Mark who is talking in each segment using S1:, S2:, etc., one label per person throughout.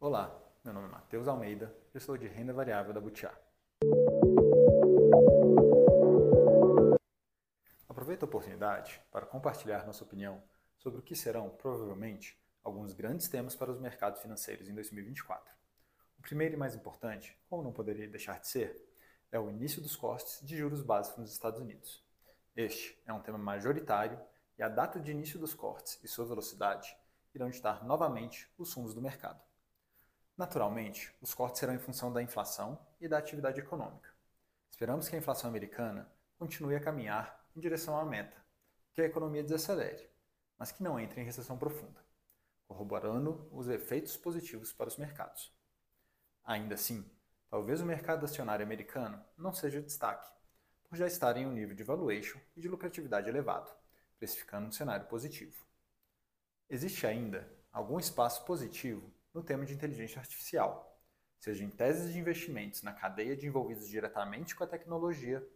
S1: Olá, meu nome é Matheus Almeida, gestor de renda variável da Butiá. Aproveito a oportunidade para compartilhar nossa opinião sobre o que serão, provavelmente, alguns grandes temas para os mercados financeiros em 2024. O primeiro e mais importante, como não poderia deixar de ser, é o início dos cortes de juros básicos nos Estados Unidos. Este é um tema majoritário e a data de início dos cortes e sua velocidade irão ditar novamente os rumos do mercado. Naturalmente, os cortes serão em função da inflação e da atividade econômica. Esperamos que a inflação americana continue a caminhar em direção à meta, que a economia desacelere, mas que não entre em recessão profunda, corroborando os efeitos positivos para os mercados. Ainda assim, talvez o mercado acionário americano não seja destaque, por já estar em um nível de valuation e de lucratividade elevado, precificando um cenário positivo. Existe ainda algum espaço positivo no tema de inteligência artificial, seja em teses de investimentos na cadeia de envolvidos diretamente com a tecnologia,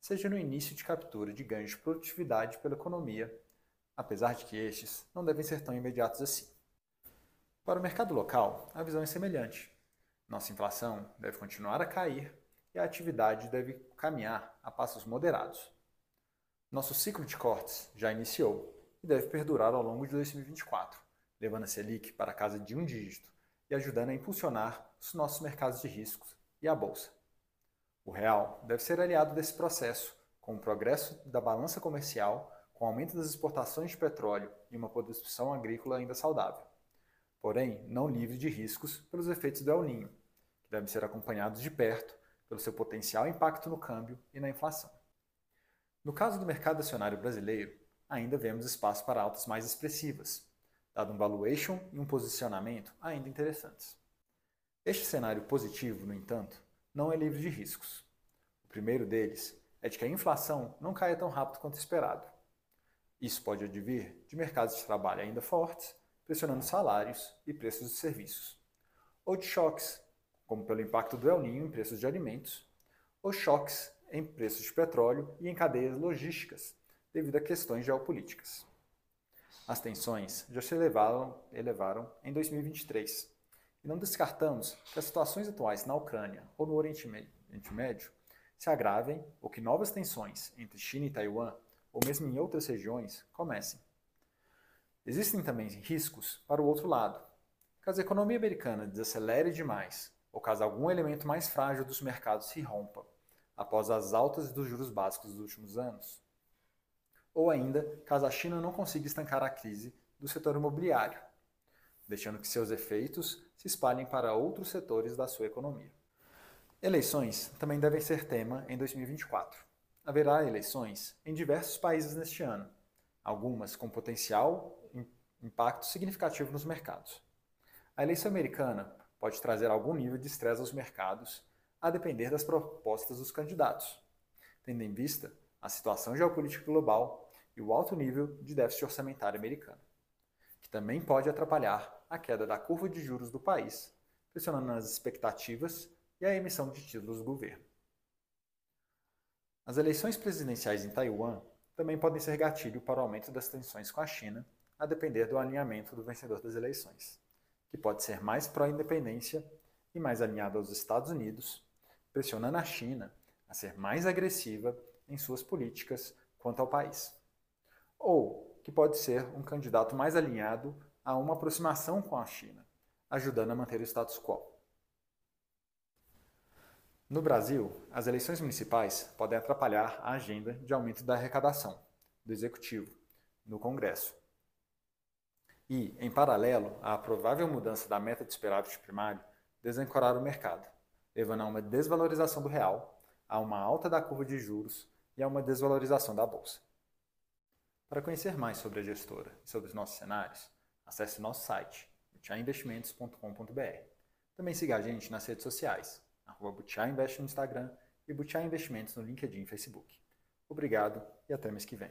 S1: seja no início de captura de ganhos de produtividade pela economia, apesar de que estes não devem ser tão imediatos assim. Para o mercado local, a visão é semelhante. Nossa inflação deve continuar a cair e a atividade deve caminhar a passos moderados. Nosso ciclo de cortes já iniciou e deve perdurar ao longo de 2024 levando a Selic para a casa de um dígito e ajudando a impulsionar os nossos mercados de riscos e a bolsa. O real deve ser aliado desse processo com o progresso da balança comercial, com o aumento das exportações de petróleo e uma produção agrícola ainda saudável. Porém, não livre de riscos pelos efeitos do El Ninho, que devem ser acompanhados de perto pelo seu potencial impacto no câmbio e na inflação. No caso do mercado acionário brasileiro, ainda vemos espaço para altas mais expressivas, dado um valuation e um posicionamento ainda interessantes. Este cenário positivo, no entanto, não é livre de riscos. O primeiro deles é de que a inflação não caia tão rápido quanto esperado. Isso pode advir de mercados de trabalho ainda fortes, pressionando salários e preços de serviços, ou de choques, como pelo impacto do El Ninho em preços de alimentos, ou choques em preços de petróleo e em cadeias logísticas, devido a questões geopolíticas. As tensões já se elevaram, elevaram em 2023 e não descartamos que as situações atuais na Ucrânia ou no Oriente Médio se agravem ou que novas tensões entre China e Taiwan, ou mesmo em outras regiões, comecem. Existem também riscos para o outro lado. Caso a economia americana desacelere demais, ou caso algum elemento mais frágil dos mercados se rompa após as altas dos juros básicos dos últimos anos, ou ainda caso a China não consiga estancar a crise do setor imobiliário, deixando que seus efeitos se espalhem para outros setores da sua economia. Eleições também devem ser tema em 2024. Haverá eleições em diversos países neste ano, algumas com potencial impacto significativo nos mercados. A eleição americana pode trazer algum nível de estresse aos mercados, a depender das propostas dos candidatos, tendo em vista a situação geopolítica global e o alto nível de déficit orçamentário americano, que também pode atrapalhar a queda da curva de juros do país, pressionando as expectativas e a emissão de títulos do governo. As eleições presidenciais em Taiwan também podem ser gatilho para o aumento das tensões com a China, a depender do alinhamento do vencedor das eleições, que pode ser mais pró-independência e mais alinhado aos Estados Unidos, pressionando a China a ser mais agressiva em suas políticas quanto ao país. Ou que pode ser um candidato mais alinhado a uma aproximação com a China, ajudando a manter o status quo. No Brasil, as eleições municipais podem atrapalhar a agenda de aumento da arrecadação do executivo no Congresso. E, em paralelo, a provável mudança da meta de superávit primário desancorar o mercado, levando a uma desvalorização do real, a uma alta da curva de juros e a uma desvalorização da bolsa. Para conhecer mais sobre a gestora e sobre os nossos cenários, acesse nosso site, butiainvestimentos.com.br. Também siga a gente nas redes sociais, arroba Butiá Invest no Instagram e Butiá Investimentos no LinkedIn e Facebook. Obrigado e até mês que vem.